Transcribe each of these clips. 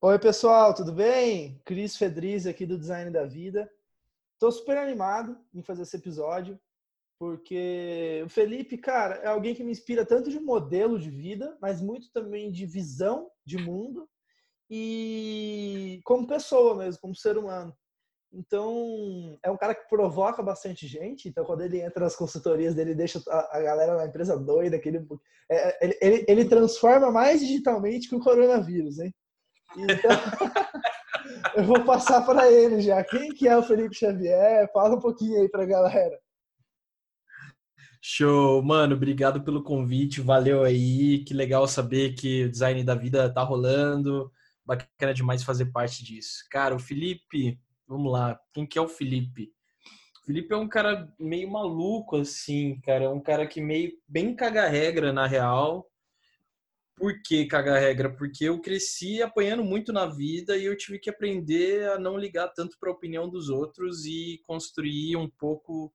Oi, pessoal, tudo bem? Cris Fedriz aqui do Design da Vida. Estou super animado em fazer esse episódio, porque o Felipe, cara, é alguém que me inspira tanto de modelo de vida, mas muito também de visão de mundo e como pessoa mesmo, como ser humano. Então, é um cara que provoca bastante gente. Então, quando ele entra nas consultorias dele, deixa a, galera na empresa doida. Que ele, é, ele, ele, ele, transforma mais digitalmente que o coronavírus, hein? Então, eu vou passar para ele já. Quem que é o Felipe Xavier? Fala um pouquinho aí para a galera. Show, mano, obrigado pelo convite, valeu aí, que legal saber que o design da vida tá rolando, bacana demais fazer parte disso. Cara, o Felipe, Vamos lá. Quem que é o Felipe? O Felipe é um cara meio maluco, assim, cara. É um cara que meio bem caga-regra, na real. Por que caga-regra? Porque eu cresci apanhando muito na vida e eu tive que aprender a não ligar tanto para a opinião dos outros e construir um pouco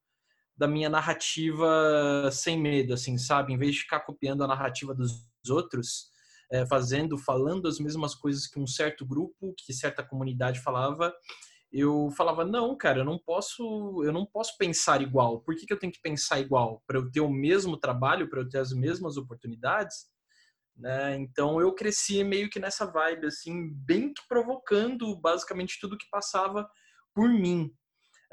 da minha narrativa sem medo, assim, sabe? Em vez de ficar copiando a narrativa dos outros, é, fazendo, falando as mesmas coisas que um certo grupo, que certa comunidade falava, eu falava não, cara, eu não posso, eu não posso pensar igual. Por que, que eu tenho que pensar igual? Para eu ter o mesmo trabalho, para eu ter as mesmas oportunidades, né? Então eu cresci meio que nessa vibe, assim, bem que provocando basicamente tudo que passava por mim,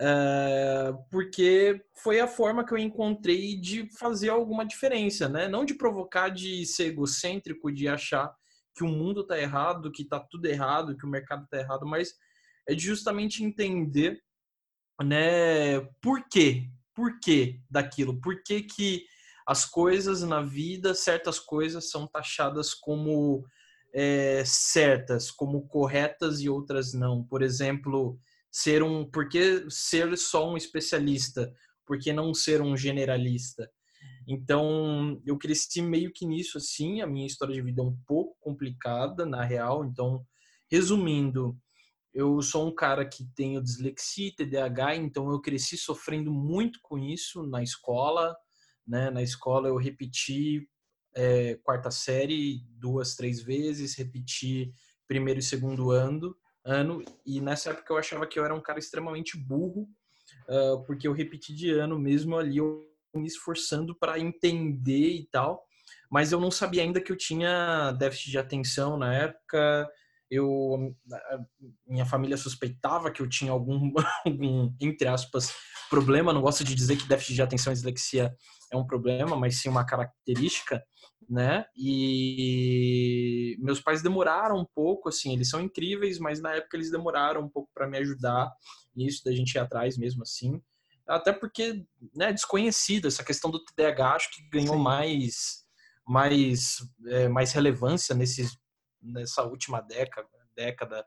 é, porque foi a forma que eu encontrei de fazer alguma diferença, né? Não de provocar, de ser egocêntrico, de achar que o mundo tá errado, que tá tudo errado, que o mercado tá errado, mas é de justamente entender, né, por quê? Por quê daquilo? Por que que as coisas na vida, certas coisas são taxadas como é, certas, como corretas e outras não. Por exemplo, ser um, por que ser só um especialista? Por que não ser um generalista? Então, eu cresci meio que nisso assim, a minha história de vida é um pouco complicada, na real. Então, resumindo, eu sou um cara que tenho dislexia TDAH, então eu cresci sofrendo muito com isso na escola. Né? Na escola eu repeti é, quarta série duas, três vezes, repeti primeiro e segundo ano, ano e nessa época eu achava que eu era um cara extremamente burro, uh, porque eu repeti de ano mesmo ali, eu me esforçando para entender e tal, mas eu não sabia ainda que eu tinha déficit de atenção na época, eu minha família suspeitava que eu tinha algum, algum, entre aspas problema não gosto de dizer que déficit de atenção e dislexia é um problema mas sim uma característica né e meus pais demoraram um pouco assim eles são incríveis mas na época eles demoraram um pouco para me ajudar nisso da gente ir atrás mesmo assim até porque né desconhecido essa questão do TDAH acho que ganhou sim. mais mais é, mais relevância nesses nessa última década, década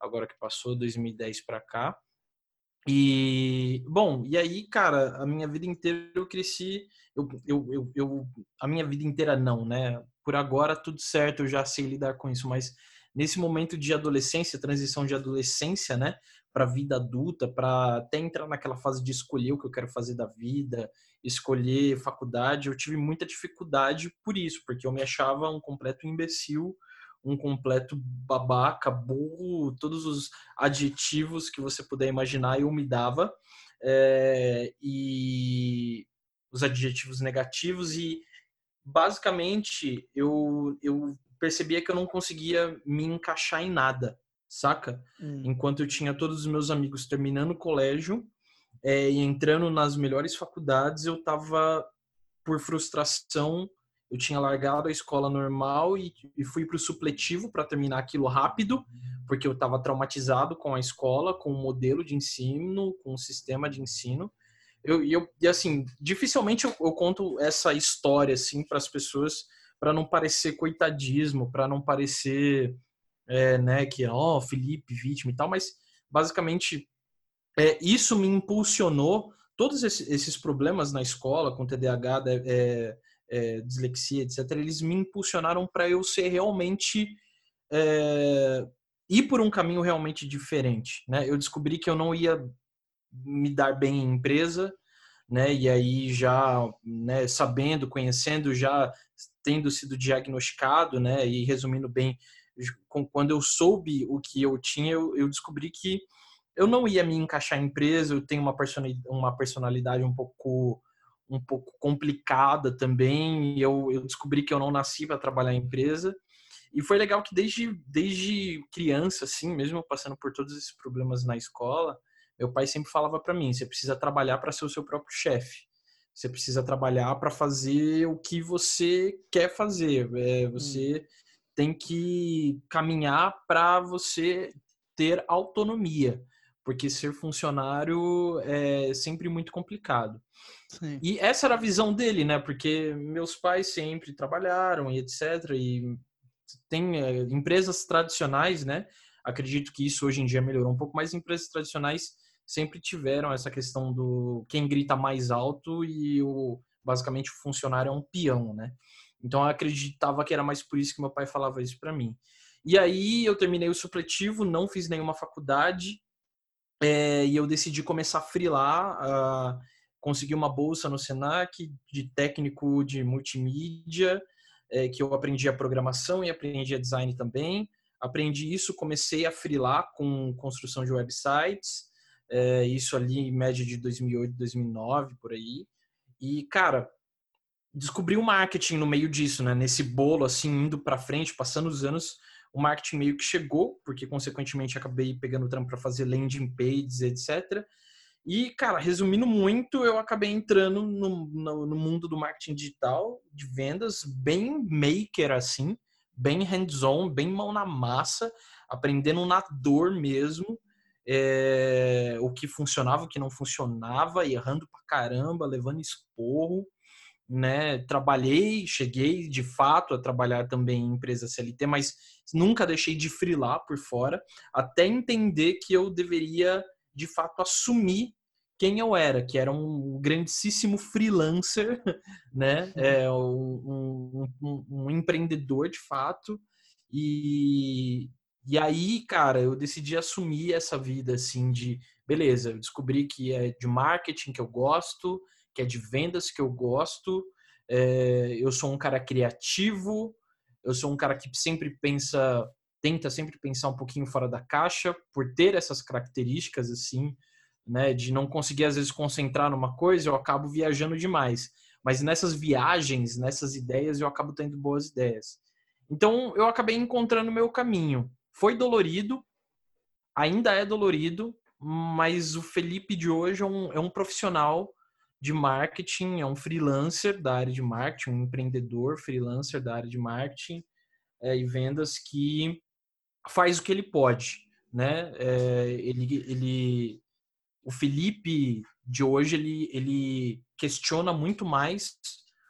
agora que passou, 2010 para cá. E, bom, e aí, cara, a minha vida inteira eu cresci, eu, eu, eu, eu, a minha vida inteira não, né? Por agora tudo certo, eu já sei lidar com isso, mas nesse momento de adolescência, transição de adolescência, né, para vida adulta, para até entrar naquela fase de escolher o que eu quero fazer da vida, escolher faculdade, eu tive muita dificuldade por isso, porque eu me achava um completo imbecil um completo babaca, burro, todos os adjetivos que você puder imaginar eu me dava. É, e os adjetivos negativos e basicamente eu, eu percebia que eu não conseguia me encaixar em nada, saca? Hum. Enquanto eu tinha todos os meus amigos terminando o colégio é, e entrando nas melhores faculdades, eu tava por frustração eu tinha largado a escola normal e, e fui para o supletivo para terminar aquilo rápido, porque eu estava traumatizado com a escola, com o modelo de ensino, com o sistema de ensino. Eu, eu, e assim, dificilmente eu, eu conto essa história assim para as pessoas para não parecer coitadismo, para não parecer é, né, que ó, oh, Felipe vítima e tal, mas basicamente é, isso me impulsionou todos esses, problemas na escola com TDAH, é, é, dislexia, etc., eles me impulsionaram para eu ser realmente. É, ir por um caminho realmente diferente. Né? Eu descobri que eu não ia me dar bem em empresa, né? E aí já, né, sabendo, conhecendo, já tendo sido diagnosticado, né? E resumindo bem, quando eu soube o que eu tinha, eu, eu descobri que eu não ia me encaixar em empresa, eu tenho uma personalidade, uma personalidade um pouco um pouco complicada também. Eu, eu descobri que eu não nasci para trabalhar em empresa. E foi legal que desde, desde criança, assim, mesmo passando por todos esses problemas na escola, meu pai sempre falava para mim: você precisa trabalhar para ser o seu próprio chefe. Você precisa trabalhar para fazer o que você quer fazer. É, você hum. tem que caminhar para você ter autonomia, porque ser funcionário é sempre muito complicado. Sim. E essa era a visão dele, né? Porque meus pais sempre trabalharam e etc. E tem é, empresas tradicionais, né? Acredito que isso hoje em dia melhorou um pouco, mas empresas tradicionais sempre tiveram essa questão do quem grita mais alto e o basicamente o funcionário é um peão, né? Então eu acreditava que era mais por isso que meu pai falava isso para mim. E aí eu terminei o supletivo, não fiz nenhuma faculdade é, e eu decidi começar a freelar, uh, consegui uma bolsa no Senac de técnico de multimídia, é, que eu aprendi a programação e aprendi a design também. Aprendi isso, comecei a freelar com construção de websites, é, isso ali em média de 2008, 2009, por aí. E, cara, descobri o marketing no meio disso, né? Nesse bolo, assim, indo para frente, passando os anos, o marketing meio que chegou, porque, consequentemente, acabei pegando o trampo para fazer landing pages, etc. E, cara, resumindo muito, eu acabei entrando no, no, no mundo do marketing digital, de vendas, bem maker, assim, bem hands-on, bem mão na massa, aprendendo na dor mesmo é, o que funcionava, o que não funcionava, errando pra caramba, levando esporro, né? Trabalhei, cheguei de fato a trabalhar também em empresa CLT, mas nunca deixei de frilar por fora, até entender que eu deveria de fato assumir quem eu era, que era um grandíssimo freelancer, né? É, um, um, um empreendedor de fato, e, e aí, cara, eu decidi assumir essa vida assim de, beleza, eu descobri que é de marketing que eu gosto, que é de vendas que eu gosto, é, eu sou um cara criativo, eu sou um cara que sempre pensa, tenta sempre pensar um pouquinho fora da caixa, por ter essas características assim, né, de não conseguir às vezes concentrar numa coisa, eu acabo viajando demais. Mas nessas viagens, nessas ideias, eu acabo tendo boas ideias. Então, eu acabei encontrando o meu caminho. Foi dolorido, ainda é dolorido, mas o Felipe de hoje é um, é um profissional de marketing, é um freelancer da área de marketing, um empreendedor freelancer da área de marketing é, e vendas que faz o que ele pode, né? É, ele, ele, o Felipe de hoje ele, ele questiona muito mais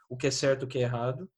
o que é certo, o que é errado,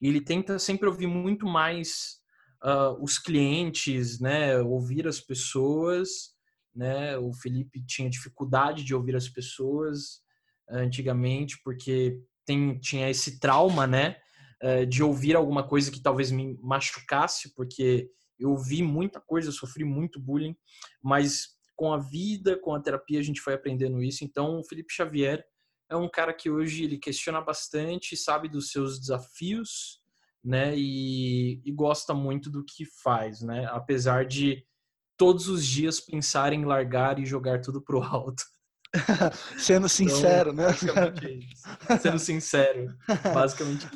e ele tenta sempre ouvir muito mais uh, os clientes, né, ouvir as pessoas, né? O Felipe tinha dificuldade de ouvir as pessoas antigamente porque tem, tinha esse trauma, né, uh, de ouvir alguma coisa que talvez me machucasse, porque eu ouvi muita coisa, sofri muito bullying, mas com a vida, com a terapia a gente foi aprendendo isso. Então, o Felipe Xavier é um cara que hoje ele questiona bastante, sabe dos seus desafios, né? E, e gosta muito do que faz, né? Apesar de todos os dias pensar em largar e jogar tudo pro alto. Sendo então, sincero, então, né? Sendo sincero, basicamente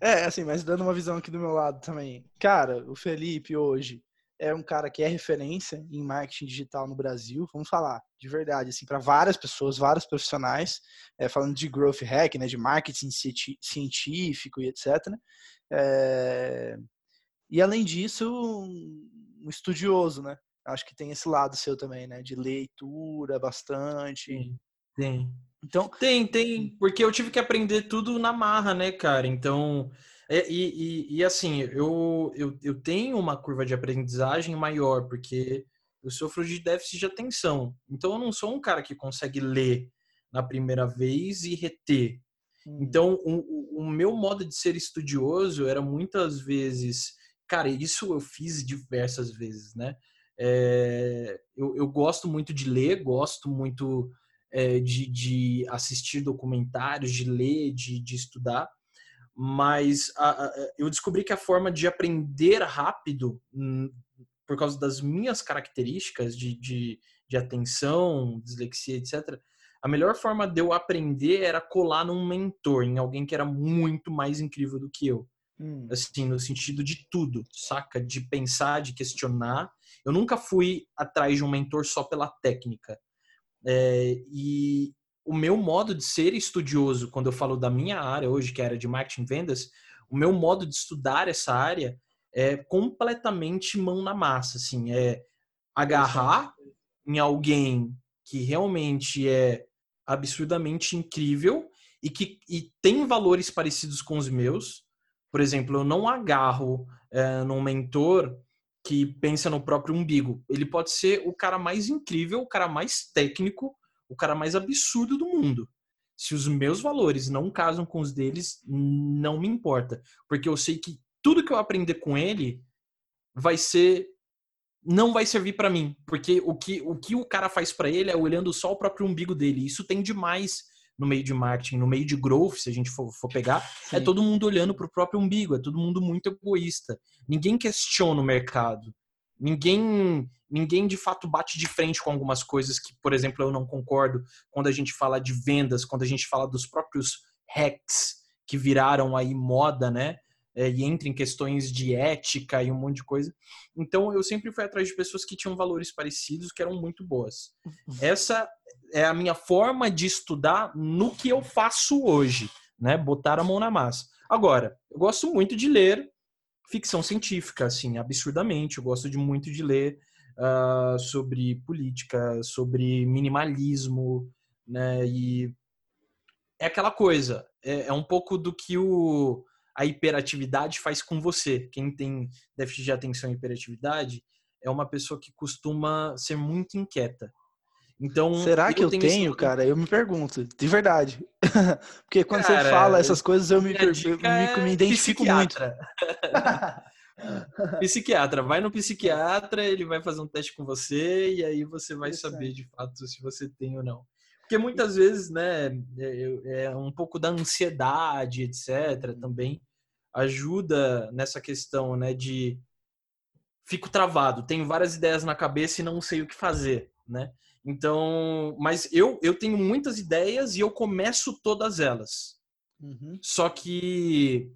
É, assim, mas dando uma visão aqui do meu lado também. Cara, o Felipe hoje é um cara que é referência em marketing digital no Brasil. Vamos falar de verdade, assim, para várias pessoas, vários profissionais, é, falando de growth hack, né, de marketing científico e etc. É, e além disso, um estudioso, né? Acho que tem esse lado seu também, né? De leitura bastante. Sim, tem. Então, tem, tem, porque eu tive que aprender tudo na marra, né, cara? Então, é, e, e, e, assim, eu, eu, eu tenho uma curva de aprendizagem maior, porque eu sofro de déficit de atenção. Então, eu não sou um cara que consegue ler na primeira vez e reter. Hum. Então, o, o meu modo de ser estudioso era muitas vezes. Cara, isso eu fiz diversas vezes, né? É, eu, eu, gosto muito de ler, gosto muito é, de, de, assistir documentários, de ler, de, de estudar, mas a, a, eu descobri que a forma de aprender rápido, hum, por causa das minhas características de, de, de atenção, dislexia, etc., a melhor forma de eu aprender era colar num mentor, em alguém que era muito mais incrível do que eu. Hum. Assim, no sentido de tudo, saca? De pensar, de questionar. Eu nunca fui atrás de um mentor só pela técnica. É, e o meu modo de ser estudioso, quando eu falo da minha área hoje, que era de marketing e vendas, o meu modo de estudar essa área é completamente mão na massa, assim, é agarrar em alguém que realmente é absurdamente incrível e que e tem valores parecidos com os meus. Por exemplo, eu não agarro é, num mentor que pensa no próprio umbigo. Ele pode ser o cara mais incrível, o cara mais técnico, o cara mais absurdo do mundo. Se os meus valores não casam com os deles, não me importa. Porque eu sei que tudo que eu aprender com ele vai ser não vai servir para mim, porque o que, o que o cara faz para ele é olhando só o próprio umbigo dele. Isso tem demais no meio de marketing, no meio de growth, se a gente for, for pegar, é Sim. é todo mundo olhando para o próprio umbigo, é todo mundo muito egoísta. Ninguém questiona o mercado. Ninguém, ninguém de fato bate de frente com algumas coisas que, por exemplo, eu não concordo quando a gente fala de vendas, quando a gente fala dos próprios hacks que viraram aí moda, né? é, e entra em questões de ética e um monte de coisa. Então eu sempre fui atrás de pessoas que tinham valores parecidos, que eram muito boas. Uhum. Essa é a minha forma de estudar no que eu faço hoje, né? Botar a mão na massa. Agora, eu gosto muito de ler ficção científica, assim, absurdamente. Eu gosto de muito de ler uh, sobre política, sobre minimalismo, né? E é aquela coisa, é, é um pouco do que o a hiperatividade faz com você. Quem tem déficit de atenção e hiperatividade é uma pessoa que costuma ser muito inquieta. Então, será que eu, tenho, tenho esse... cara? Eu me pergunto, de verdade. Porque quando cara, você fala essas coisas, eu me, eu me, me identifico psiquiatra. muito. psiquiatra, vai no psiquiatra, ele vai fazer um teste com você e aí você vai saber de fato se você tem ou não. Porque muitas vezes, né, é, é um pouco da ansiedade, etc., também ajuda nessa questão, né, de fico travado, tenho várias ideias na cabeça e não sei o que fazer, né? Então, mas eu eu tenho muitas ideias e eu começo todas elas. Uhum. Só que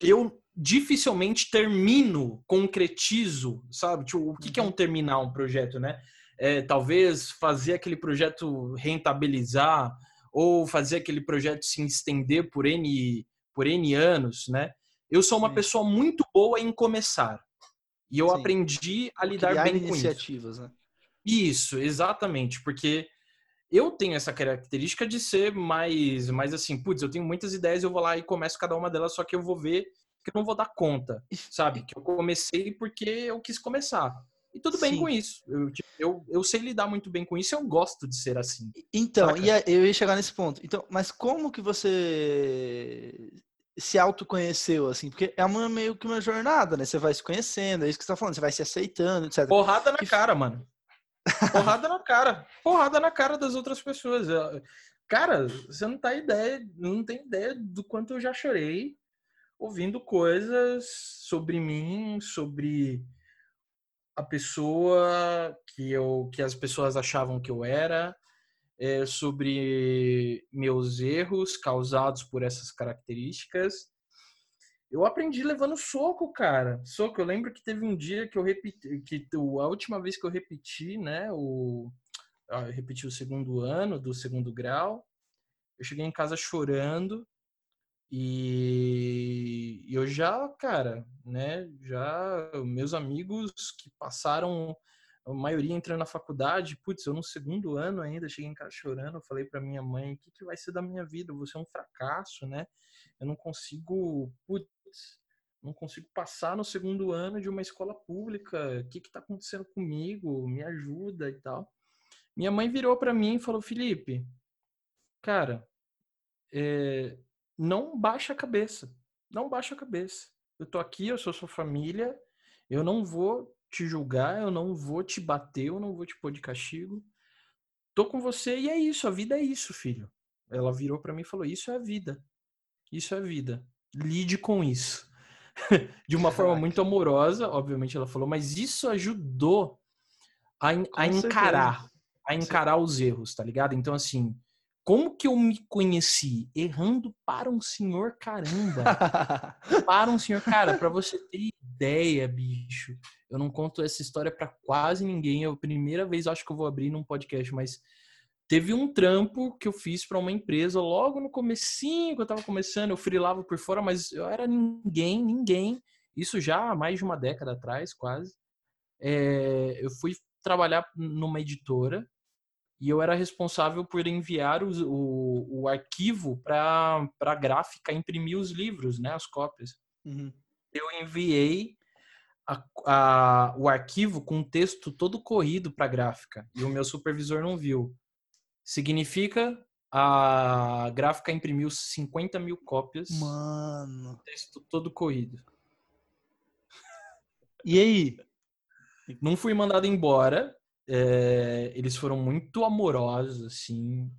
eu dificilmente termino, concretizo, sabe? Tipo, o que, que é um uhum. terminar um projeto, né? é, talvez fazer aquele projeto rentabilizar ou fazer aquele projeto se estender por N, por N anos, né? Eu sou uma Sim. pessoa muito boa em começar. E eu Sim. aprendi a lidar Criar bem com iniciativas, isso. Né? Isso, exatamente, porque eu tenho essa característica de ser mais, mais assim, putz, eu tenho muitas ideias, eu vou lá e começo cada uma delas, só que eu vou ver que eu não vou dar conta, sabe? Que eu comecei porque eu quis começar. E tudo bem Sim. com isso. Eu, tipo, eu, eu sei lidar muito bem com isso eu gosto de ser assim. Então, saca? e eu ia chegar nesse ponto. Então, mas como que você se autoconheceu, assim? Porque é uma, meio que uma jornada, né? Você vai se conhecendo, é isso que você tá falando, você vai se aceitando, etc. Porrada na cara, mano. Porrada na cara. Porrada na cara das outras pessoas. Cara, você não tá ideia, não tem ideia do quanto eu já chorei ouvindo coisas sobre mim, sobre a pessoa que eu que as pessoas achavam que eu era, é, sobre meus erros causados por essas características. Eu aprendi levando soco, cara. Soco. Eu lembro que teve um dia que eu repeti, que a última vez que eu repeti, né, o eu repeti o segundo ano do segundo grau. Eu cheguei em casa chorando e eu já, cara, né, já meus amigos que passaram a maioria entrando na faculdade, putz, eu no segundo ano ainda cheguei em casa chorando, eu falei para minha mãe, o que, que vai ser da minha vida? Eu vou ser um fracasso, né? Eu não consigo, putz, não consigo passar no segundo ano de uma escola pública. O que que tá acontecendo comigo? Me ajuda e tal. Minha mãe virou para mim e falou: "Felipe, cara, é, não baixa a cabeça. Não baixa a cabeça. Eu tô aqui, eu sou sua família, eu não vou te julgar, eu não vou te bater, eu não vou te pôr de castigo. Tô com você e é isso, a vida é isso, filho. Ela virou para mim e falou: "Isso é a vida. Isso é a vida. Lide com isso. de uma forma muito amorosa, obviamente ela falou, mas isso ajudou a, a encarar, a encarar os erros, tá ligado? Então, assim, como que eu me conheci? Errando para um senhor caramba. para um senhor, cara, para você ter ideia, bicho. Eu não conto essa história para quase ninguém. É a primeira vez, acho que eu vou abrir num podcast, mas teve um trampo que eu fiz para uma empresa logo no comecinho que eu tava começando, eu frilava por fora, mas eu era ninguém, ninguém. Isso já há mais de uma década atrás, quase. É, eu fui trabalhar numa editora e eu era responsável por enviar o, o, o arquivo para a gráfica imprimir os livros, né, as cópias. Uhum. Eu enviei a, a, o arquivo com o texto todo corrido para a gráfica e o meu supervisor não viu. Significa a gráfica imprimiu 50 mil cópias. Mano. Texto todo corrido. E aí? Não fui mandado embora. É, eles foram muito amorosos, assim.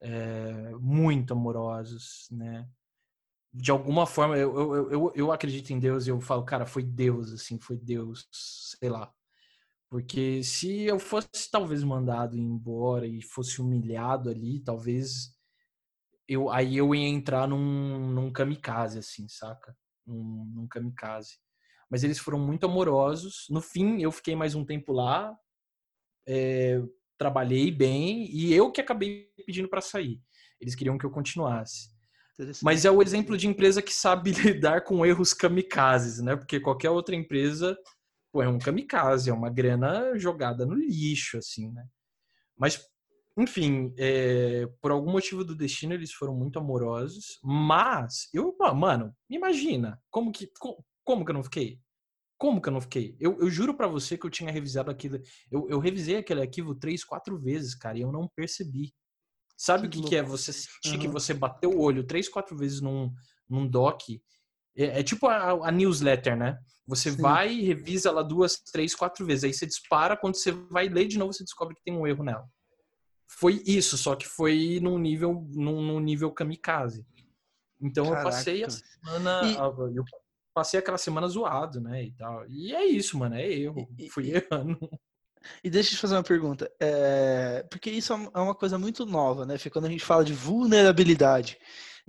É, muito amorosos, né? De alguma forma, eu, eu, eu, eu acredito em Deus e eu falo, cara, foi Deus, assim, foi Deus, sei lá. Porque se eu fosse talvez mandado embora e fosse humilhado ali, talvez eu aí eu ia entrar num, num kamikaze, assim, saca? Num, num kamikaze mas eles foram muito amorosos. No fim, eu fiquei mais um tempo lá, é, trabalhei bem e eu que acabei pedindo para sair. Eles queriam que eu continuasse. Mas é o exemplo de empresa que sabe lidar com erros kamikazes, né? Porque qualquer outra empresa pô, é um kamikaze, é uma grana jogada no lixo, assim, né? Mas, enfim, é, por algum motivo do destino eles foram muito amorosos. Mas, eu, mano, imagina como que, como que eu não fiquei? Como que eu não fiquei? Eu, eu juro para você que eu tinha revisado aquilo. Eu, eu revisei aquele arquivo três, quatro vezes, cara, e eu não percebi. Sabe que o que, que, é você sentir uhum. que você bateu o olho três, quatro vezes num, num doc? É, é tipo a, a, newsletter, né? Você Sim. vai e revisa ela duas, três, quatro vezes. Aí você dispara, quando você vai ler de novo, você descobre que tem um erro nela. Foi isso, só que foi num nível, num, num nível kamikaze. Então Caraca. eu passei a semana. E... Eu passei aquela semana zoado, né? E tal. E é isso, mano, é erro. E, Fui e, errando. E deixa eu te fazer uma pergunta. É... Porque isso é, é uma coisa muito nova, né? Quando a gente fala de vulnerabilidade.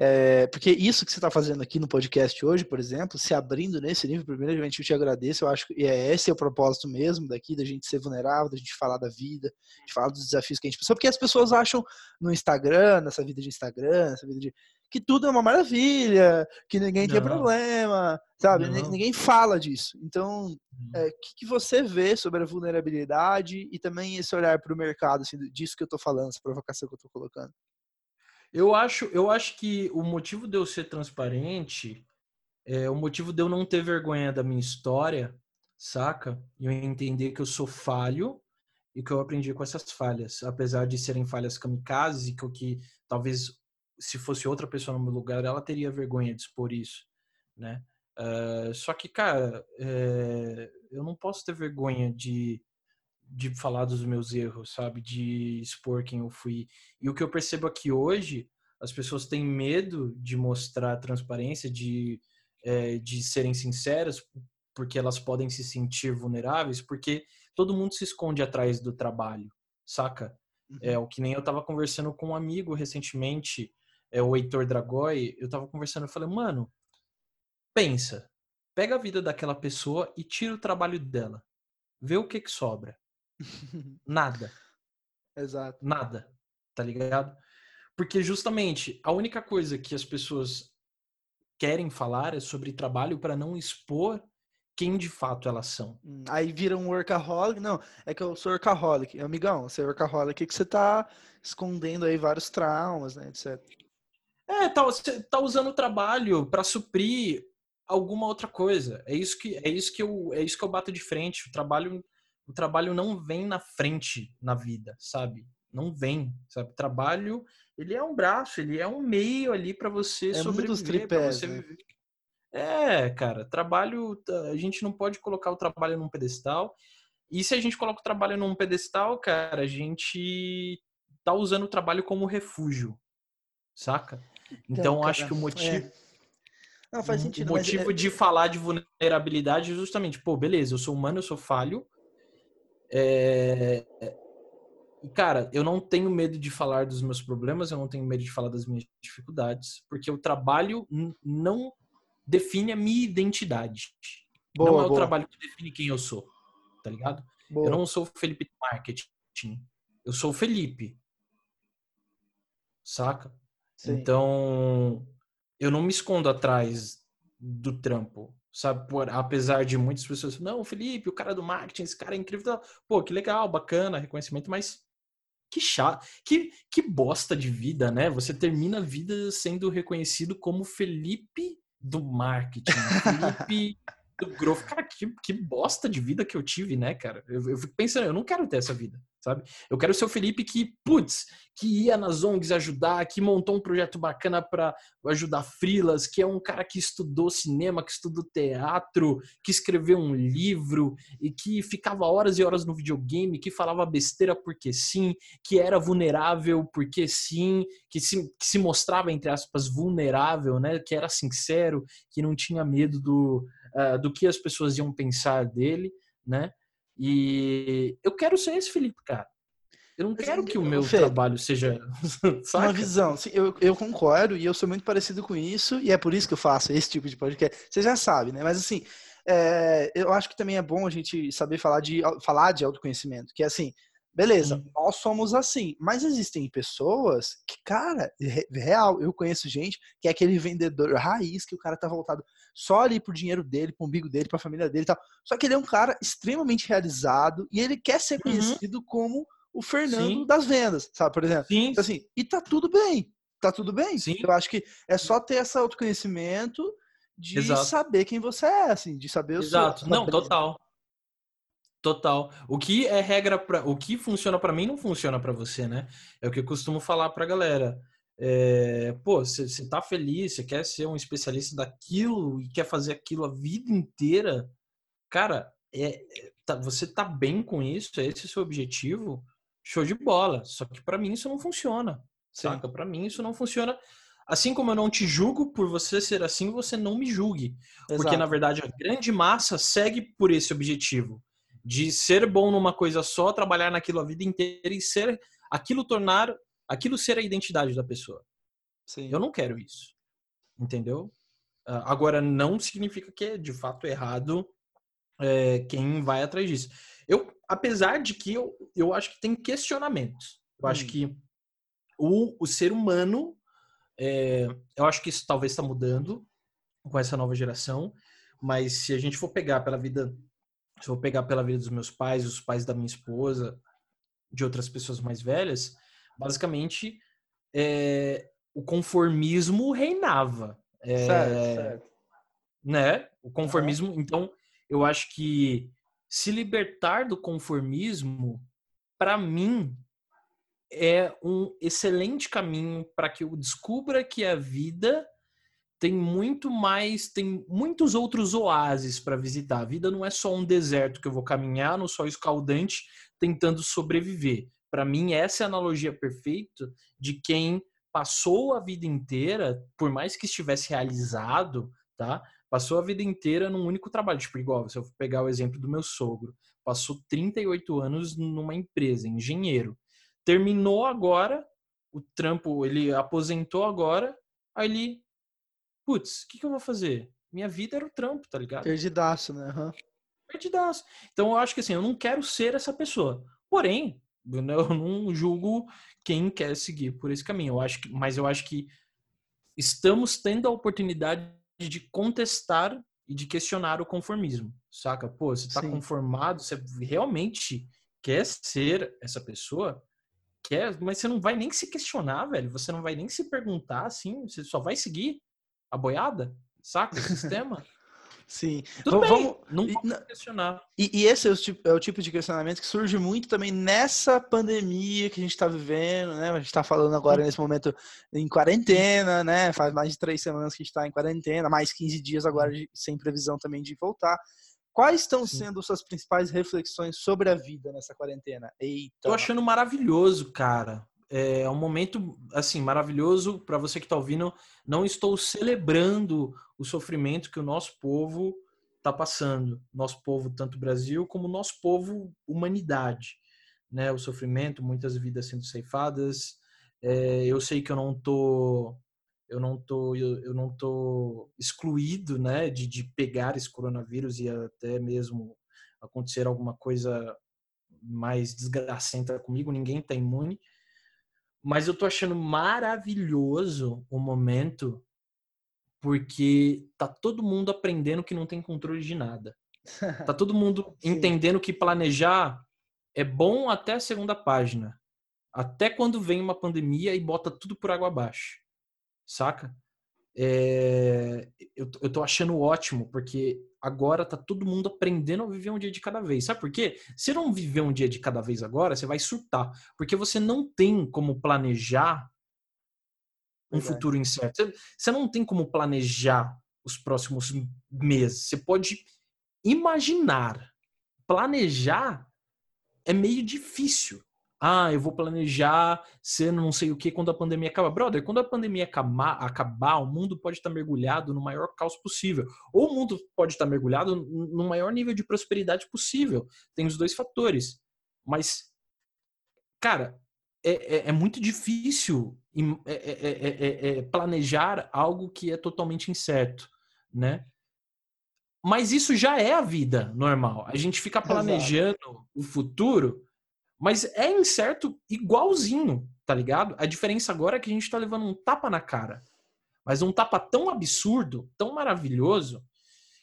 É... Porque isso que você está fazendo aqui no podcast hoje, por exemplo, se abrindo nesse nível, primeiramente eu te agradeço. Eu acho que é esse é o propósito mesmo daqui, da gente ser vulnerável, da gente falar da vida, de falar dos desafios que a gente passou. Porque as pessoas acham no Instagram, nessa vida de Instagram, nessa vida de que tudo é uma maravilha, que ninguém não. tem problema, sabe? Não. Ninguém fala disso. Então, o é, que, que, você vê sobre a vulnerabilidade e também esse olhar para o mercado, assim, disso que eu estou falando, essa provocação que eu estou colocando? Eu acho, eu acho que o motivo de eu ser transparente é o motivo de eu não ter vergonha da minha história, saca? E eu entender que eu sou falho e que eu aprendi com essas falhas, apesar de serem falhas kamikazes e que, que talvez se fosse outra pessoa no meu lugar, ela teria vergonha de expor isso, né? Uh, só que, cara, é, eu não posso ter vergonha de, de falar dos meus erros, sabe? De expor quem eu fui. E o que eu percebo aqui hoje, as pessoas têm medo de mostrar transparência, de, é, de serem sinceras, porque elas podem se sentir vulneráveis, porque todo mundo se esconde atrás do trabalho, saca? É uhum. o que nem eu tava conversando com um amigo recentemente, é o Heitor Dragoi, eu tava conversando, eu falei, mano, pensa, pega a vida daquela pessoa e tira o trabalho dela. Vê o que que sobra. Nada. Exato. Nada. Tá ligado? Porque justamente a única coisa que as pessoas querem falar é sobre trabalho para não expor quem de fato elas são. Hum, aí vira um workaholic. Não, é que eu sou workaholic. Amigão, você é workaholic que você tá escondendo aí vários traumas, né, etc. É, tá, você tá usando o trabalho para suprir alguma outra coisa. É isso que é isso que eu é isso que eu bato de frente. O trabalho o trabalho não vem na frente na vida, sabe? Não vem, sabe? Trabalho, ele é um braço, ele é um meio ali para você é sobreviver, para você né? viver. É, cara, trabalho, a gente não pode colocar o trabalho num pedestal. E se a gente coloca o trabalho num pedestal, cara, a gente tá usando o trabalho como refúgio, saca? Então, então cara, acho que o motivo. É. Não, faz sentido. O motivo é... de falar de vulnerabilidade é justamente, pô, beleza, eu sou humano, eu sou falho. É... Cara, eu não tenho medo de falar dos meus problemas, eu não tenho medo de falar das minhas dificuldades, porque o trabalho não define a minha identidade. Boa, não é boa. o trabalho que define quem eu sou, tá ligado? Boa. Eu não sou o Felipe de marketing, eu sou o Felipe. Saca? Sim. Então, eu não me escondo atrás do trampo, sabe? Por, apesar de muitas pessoas, não, Felipe, o cara do marketing, esse cara é incrível. Pô, que legal, bacana, reconhecimento, mas que chato, que, que bosta de vida, né? Você termina a vida sendo reconhecido como Felipe do marketing, Felipe do growth. Cara, que, que bosta de vida que eu tive, né, cara? Eu, eu fico pensando, eu não quero ter essa vida sabe? Eu quero ser o Felipe que, putz, que ia nas ONGs ajudar, que montou um projeto bacana para ajudar frilas, que é um cara que estudou cinema, que estudou teatro, que escreveu um livro e que ficava horas e horas no videogame, que falava besteira porque sim, que era vulnerável porque sim, que se, que se mostrava, entre aspas, vulnerável, né? Que era sincero, que não tinha medo do, uh, do que as pessoas iam pensar dele, né? E eu quero ser esse Felipe, cara. Eu não quero que o meu Fê, trabalho seja. uma visão. Sim, eu, eu concordo e eu sou muito parecido com isso, e é por isso que eu faço esse tipo de podcast. Você já sabe, né? Mas assim, é, eu acho que também é bom a gente saber falar de, falar de autoconhecimento, que é assim, beleza, hum. nós somos assim, mas existem pessoas que, cara, real, eu conheço gente que é aquele vendedor raiz que o cara tá voltado só ali pro dinheiro dele, pro umbigo dele, pra família dele e tal. Só que ele é um cara extremamente realizado e ele quer ser uhum. conhecido uhum. como o Fernando Sim. das vendas, sabe, por exemplo? Sim. Então, assim, e tá tudo bem. Tá tudo bem. Sim. Eu acho que é só ter esse autoconhecimento de Exato. saber quem você é, assim, de saber o Exato. Seu, Não, total. Total. O que é regra para o que funciona para mim não funciona para você, né? É o que eu costumo falar para galera. É, pô, você tá feliz, você quer ser um especialista daquilo e quer fazer aquilo a vida inteira, cara, é, tá, você tá bem com isso, é esse o seu objetivo, show de bola. Só que para mim isso não funciona, Sim. saca? Para mim isso não funciona. Assim como eu não te julgo por você ser assim, você não me julgue. Exato. Porque na verdade a grande massa segue por esse objetivo de ser bom numa coisa só, trabalhar naquilo a vida inteira e ser aquilo tornar aquilo ser a identidade da pessoa. Sim. Eu não quero isso. Entendeu? Ah, agora, não significa que é de fato errado é, quem vai atrás disso. Eu, apesar de que eu, eu acho que tem questionamentos. Eu hum. acho que o, o ser humano, é, eu acho que isso talvez está mudando com essa nova geração, mas se a gente for pegar pela vida, se eu for pegar pela vida dos meus pais, os pais da minha esposa, de outras pessoas mais velhas, basicamente é, o conformismo reinava. É, certo, certo. Né? O conformismo. Então, eu acho que se libertar do conformismo, para mim, é um excelente caminho para que eu descubra que a vida tem muito mais, tem muitos outros oásis para visitar. A vida não é só um deserto que eu vou caminhar no sol escaldante tentando sobreviver. Para mim, essa é a analogia perfeita de quem passou a vida inteira, por mais que estivesse realizado, tá? Passou a vida inteira num único trabalho. Tipo, igual, se eu pegar o exemplo do meu sogro, passou 38 anos numa empresa, engenheiro. Terminou agora o trampo, ele aposentou agora, aí ele, putz, o que, que eu vou fazer? Minha vida era o trampo, tá ligado? Perdidaço, né? Uhum. Perdidaço. Então eu acho que assim, eu não quero ser essa pessoa. Porém, eu não julgo quem quer seguir por esse caminho. Eu acho que, mas eu acho que estamos tendo a oportunidade de contestar e de questionar o conformismo, saca? Pô, você está conformado, você realmente quer ser essa pessoa? Quer, mas você não vai nem se questionar, velho. Você não vai nem se perguntar, assim. Você só vai seguir a boiada, saca? O sistema. Sim. Tudo vamos, não vamos questionar. E, e esse é o, tipo, é o, tipo, de questionamento que surge muito também nessa pandemia que a gente está vivendo, né? A gente está falando agora nesse momento em quarentena, né? Faz mais de três semanas que a gente está em quarentena, mais 15 dias agora de, sem previsão também de voltar. Quais estão sendo suas principais reflexões sobre a vida nessa quarentena? Eita. Tô achando maravilhoso, cara. É um momento assim maravilhoso para você que está ouvindo. Não estou celebrando o sofrimento que o nosso povo está passando, nosso povo tanto Brasil como nosso povo humanidade, né? O sofrimento, muitas vidas sendo ceifadas. É, eu sei que eu não tô eu não tô eu, eu não tô excluído, né, de, de pegar esse coronavírus e até mesmo acontecer alguma coisa mais desgracenta comigo, ninguém tá imune. Mas eu tô achando maravilhoso o momento porque tá todo mundo aprendendo que não tem controle de nada. Tá todo mundo entendendo que planejar é bom até a segunda página. Até quando vem uma pandemia e bota tudo por água abaixo. Saca? É, eu, eu tô achando ótimo, porque agora tá todo mundo aprendendo a viver um dia de cada vez. Sabe por quê? Se não viver um dia de cada vez agora, você vai surtar. Porque você não tem como planejar um futuro incerto. Você não tem como planejar os próximos meses. Você pode imaginar. Planejar é meio difícil. Ah, eu vou planejar ser não sei o que quando a pandemia acabar. Brother, quando a pandemia acabar, acabar, o mundo pode estar mergulhado no maior caos possível. Ou o mundo pode estar mergulhado no maior nível de prosperidade possível. Tem os dois fatores. Mas, cara, é, é, é muito difícil é é é, é, planejar algo que é totalmente incerto, né? Mas isso já é a vida normal. A gente fica planejando Exato. o futuro, mas é incerto igualzinho, tá ligado? A diferença agora é que a gente tá levando um tapa na cara. Mas um tapa tão absurdo, tão maravilhoso,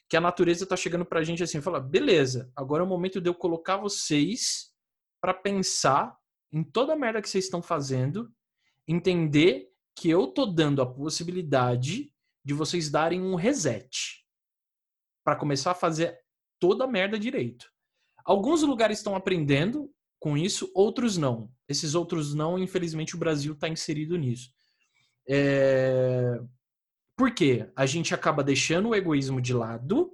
que a natureza tá chegando pra gente assim, fala: "Beleza, agora é o momento de eu colocar vocês para pensar em toda a merda que vocês estão fazendo entender que eu tô dando a possibilidade de vocês darem um reset para começar a fazer toda a merda direito. Alguns lugares estão aprendendo com isso, outros não. Esses outros não, infelizmente, o Brasil está inserido nisso. É... Por quê? A gente acaba deixando o egoísmo de lado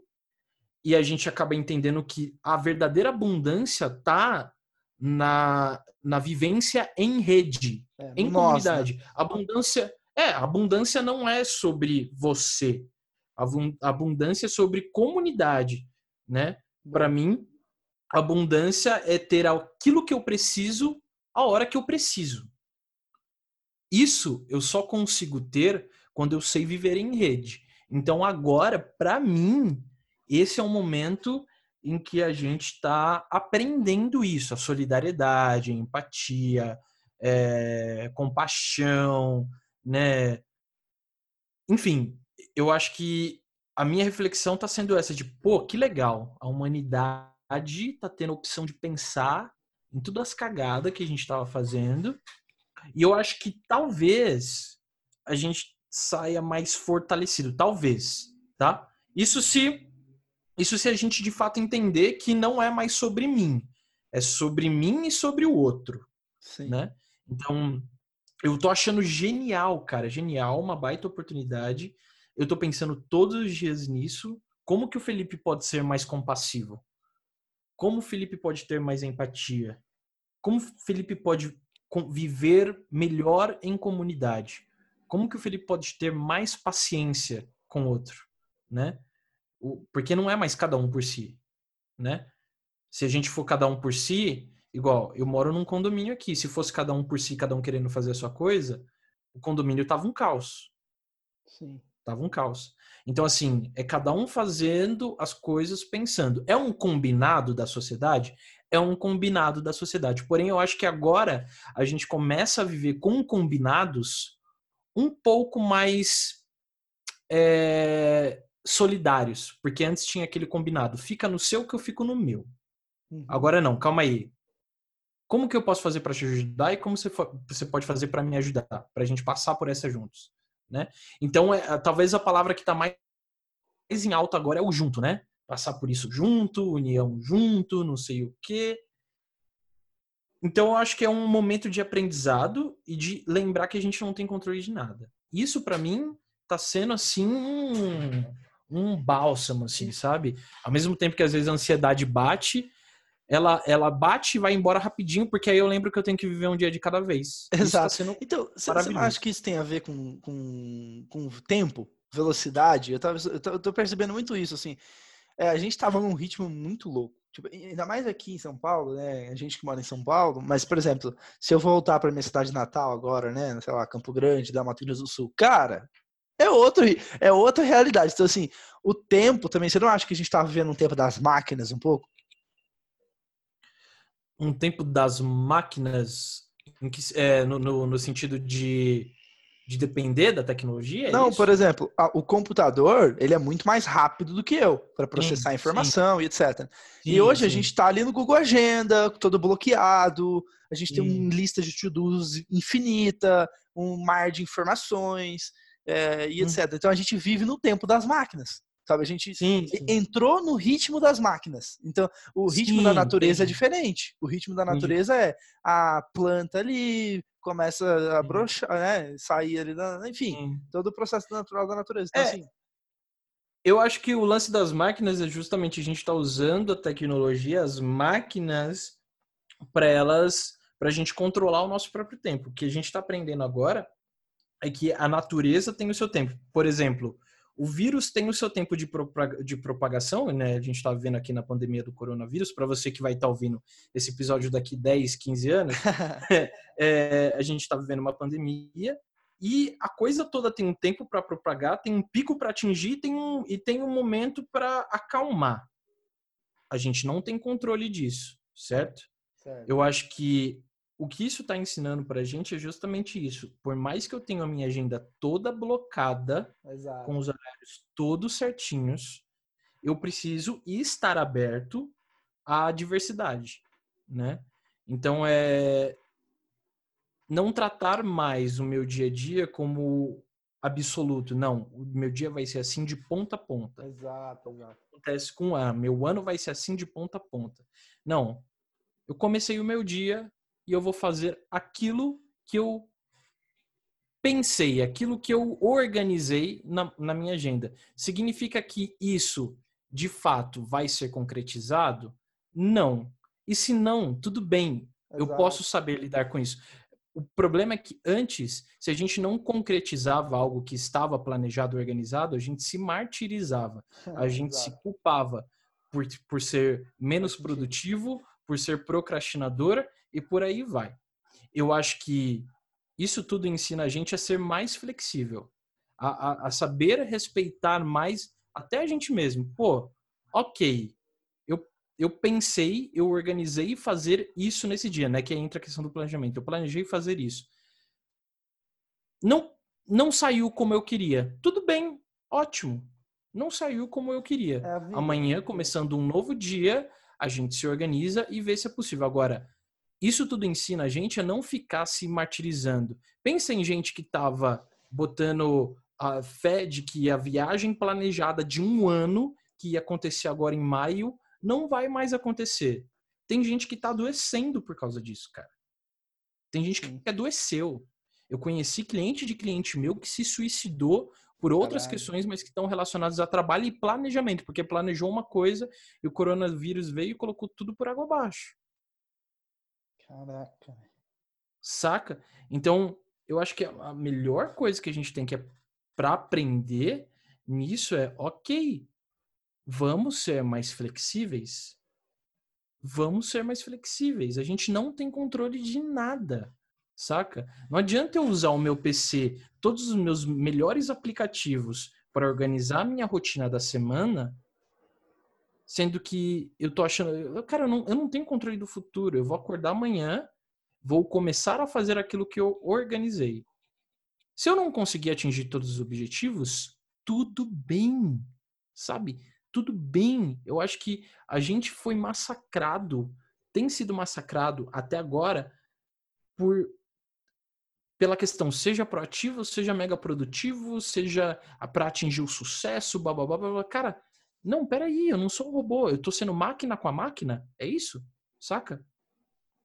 e a gente acaba entendendo que a verdadeira abundância tá na, na vivência em rede, é, em comunidade. Né? Abundância, é, abundância não é sobre você. Abundância é sobre comunidade, né? Para mim, abundância é ter aquilo que eu preciso a hora que eu preciso. Isso eu só consigo ter quando eu sei viver em rede. Então agora, para mim, esse é o momento em que a gente está aprendendo isso, a solidariedade, a empatia, é, compaixão, né? Enfim, eu acho que a minha reflexão está sendo essa de, pô, que legal, a humanidade está tendo a opção de pensar em todas as cagadas que a gente estava fazendo, e eu acho que talvez a gente saia mais fortalecido, talvez, tá? Isso se isso se a gente de fato entender que não é mais sobre mim, é sobre mim e sobre o outro, Sim. né? Então, eu tô achando genial, cara, genial, uma baita oportunidade. Eu tô pensando todos os dias nisso. Como que o Felipe pode ser mais compassivo? Como o Felipe pode ter mais empatia? Como o Felipe pode viver melhor em comunidade? Como que o Felipe pode ter mais paciência com o outro, né? porque não é mais cada um por si, né? Se a gente for cada um por si, igual, eu moro num condomínio aqui, se fosse cada um por si, cada um querendo fazer a sua coisa, o condomínio tava um caos. Sim. Tava um caos. Então, assim, é cada um fazendo as coisas pensando. É um combinado da sociedade? É um combinado da sociedade. Porém, eu acho que agora a gente começa a viver com combinados um pouco mais é, solidários, porque antes tinha aquele combinado, fica no seu que eu fico no meu. Uhum. Agora não, calma aí. Como que eu posso fazer para te ajudar e como você, você pode fazer para me ajudar, para a gente passar por essa juntos, né? Então, é, talvez a palavra que está mais em alta agora é o junto, né? Passar por isso junto, união junto, não sei o quê. Então, eu acho que é um momento de aprendizado e de lembrar que a gente não tem controle de nada. Isso, para mim, tá sendo assim um, um bálsamo, assim, sabe? Ao mesmo tempo que às vezes a ansiedade bate, ela, ela bate e vai embora rapidinho, porque aí eu lembro que eu tenho que viver um dia de cada vez. Tá Exato. Tá então, você não acha que isso tem a ver com, com, com tempo, velocidade? Eu, tava, eu, tô, eu tô percebendo muito isso, assim. É, a gente tava num ritmo muito louco. Tipo, ainda mais aqui em São Paulo, né? A gente que mora em São Paulo, mas, por exemplo, se eu voltar para minha cidade natal agora, né? Sei lá, Campo Grande, da Mato Grosso do Sul, cara, é outro, é outra realidade. Então, assim, o tempo também, você não acha que a gente tá vivendo um tempo das máquinas um pouco? Um tempo das máquinas, que, é, no, no, no sentido de de depender da tecnologia? É não, isso? por exemplo, a, o computador ele é muito mais rápido do que eu para processar sim, informação sim. e etc. Sim, e hoje a gente está ali no Google Agenda, todo bloqueado, a gente tem uma lista de to-dos infinita, um mar de informações é, e hum. etc. Então a gente vive no tempo das máquinas. Sabe, a gente sim, sim. entrou no ritmo das máquinas. Então, o ritmo sim, da natureza é diferente. O ritmo da natureza é a planta ali, começa a brochar, né? Sair ali, da, enfim, todo o processo natural da natureza. Então, é, assim, eu acho que o lance das máquinas é justamente a gente estar tá usando a tecnologia, as máquinas, para elas, para a gente controlar o nosso próprio tempo. O que a gente está aprendendo agora é que a natureza tem o seu tempo. Por exemplo, o vírus tem o seu tempo de, de propagação, né? A gente está vendo aqui na pandemia do coronavírus. Para você que vai estar tá ouvindo esse episódio daqui 10, 15 anos, é, a gente está vivendo uma pandemia e a coisa toda tem um tempo para propagar, tem um pico para atingir tem um, e tem um momento para acalmar. A gente não tem controle disso, certo? certo? Eu acho que o que isso está ensinando para a gente é justamente isso. Por mais que eu tenha a minha agenda toda blocada, Exato. com os horários todos certinhos, eu preciso estar aberto à diversidade, né? Então é não tratar mais o meu dia a dia como absoluto. Não, o meu dia vai ser assim de ponta a ponta. Exato, exato. Acontece com a meu ano vai ser assim de ponta a ponta. Não. Eu comecei o meu dia e eu vou fazer aquilo que eu pensei, aquilo que eu organizei na, na minha agenda. Significa que isso, de fato, vai ser concretizado? Não. E se não, tudo bem. Exato. Eu posso saber lidar com isso. O problema é que antes, se a gente não concretizava algo que estava planejado, organizado, a gente se martirizava, a gente se culpava por, por ser menos produtivo, por ser procrastinadora e por aí vai. Eu acho que isso tudo ensina a gente a ser mais flexível, a, a, a saber respeitar mais até a gente mesmo. Pô, ok, eu, eu pensei, eu organizei fazer isso nesse dia, né? Que entra a questão do planejamento. Eu planejei fazer isso. Não, não saiu como eu queria. Tudo bem, ótimo. Não saiu como eu queria. É Amanhã, começando um novo dia, a gente se organiza e vê se é possível. Agora, isso tudo ensina a gente a não ficar se martirizando. Pensa em gente que estava botando a fé de que a viagem planejada de um ano, que ia acontecer agora em maio, não vai mais acontecer. Tem gente que está adoecendo por causa disso, cara. Tem gente que adoeceu. Eu conheci cliente de cliente meu que se suicidou por outras Caralho. questões, mas que estão relacionadas a trabalho e planejamento, porque planejou uma coisa e o coronavírus veio e colocou tudo por água abaixo. Caraca. Saca? Então, eu acho que a melhor coisa que a gente tem que é para aprender nisso é, ok, vamos ser mais flexíveis. Vamos ser mais flexíveis. A gente não tem controle de nada, saca? Não adianta eu usar o meu PC, todos os meus melhores aplicativos para organizar a minha rotina da semana sendo que eu tô achando, cara, eu não, eu não tenho controle do futuro. Eu vou acordar amanhã, vou começar a fazer aquilo que eu organizei. Se eu não conseguir atingir todos os objetivos, tudo bem, sabe? Tudo bem. Eu acho que a gente foi massacrado, tem sido massacrado até agora por pela questão seja proativo, seja mega produtivo, seja para atingir o sucesso, blá, blá, blá, blá. Cara, não, peraí, eu não sou um robô, eu tô sendo máquina com a máquina? É isso? Saca?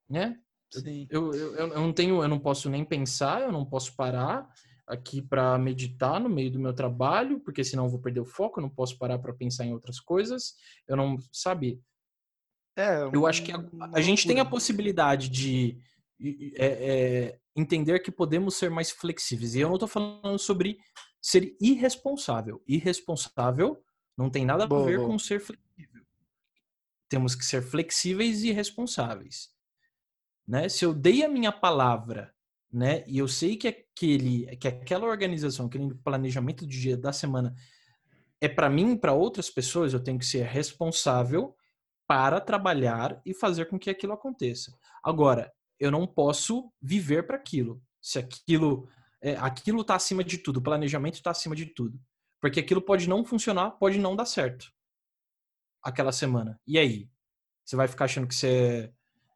Né? Sim. Eu, eu, eu, eu não tenho, eu não posso nem pensar, eu não posso parar aqui para meditar no meio do meu trabalho, porque senão eu vou perder o foco, eu não posso parar para pensar em outras coisas. Eu não, sabe? É, eu acho que a, a gente tem a possibilidade de é, é, entender que podemos ser mais flexíveis. E eu não estou falando sobre ser irresponsável. Irresponsável não tem nada a ver boa. com ser flexível. Temos que ser flexíveis e responsáveis. Né? Se eu dei a minha palavra, né, e eu sei que aquele, que aquela organização, aquele planejamento do dia da semana é para mim, para outras pessoas, eu tenho que ser responsável para trabalhar e fazer com que aquilo aconteça. Agora, eu não posso viver para aquilo. Se aquilo é, aquilo está acima de tudo, o planejamento está acima de tudo. Porque aquilo pode não funcionar, pode não dar certo. Aquela semana. E aí? Você vai ficar achando que você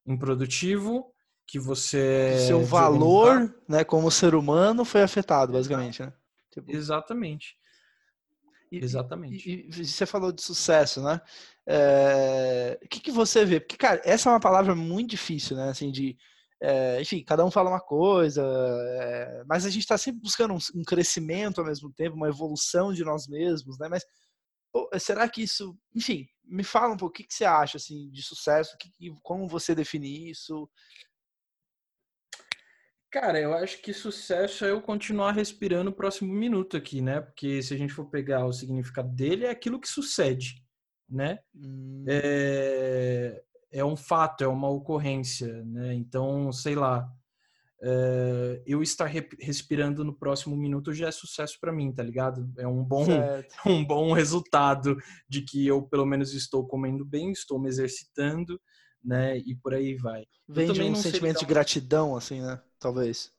é improdutivo, que você. Seu valor, né, como ser humano, foi afetado, basicamente, né? Tipo... Exatamente. E, Exatamente. E, e, você falou de sucesso, né? É... O que, que você vê? Porque, cara, essa é uma palavra muito difícil, né? Assim, de. É... enfim, cada um fala uma coisa, é... mas a gente está sempre buscando um, um, crescimento ao mesmo tempo, uma evolução de nós mesmos, né? Mas pô, será que isso. Enfim, me fala um pouco o que, que você acha assim, de sucesso, que, como você define isso? Cara, eu acho que sucesso é eu continuar respirando o próximo minuto aqui, né? Porque se a gente for pegar o significado dele, é aquilo que sucede, né? Hum. É, é um fato, é uma ocorrência, né? Então, sei lá, é, eu estar respirando no próximo minuto já é sucesso para mim, tá ligado? É um bom, um bom resultado de que eu pelo menos estou comendo bem, estou me exercitando, né? E por aí vai. Vem de um sentimento de gratidão, assim, né? talvez.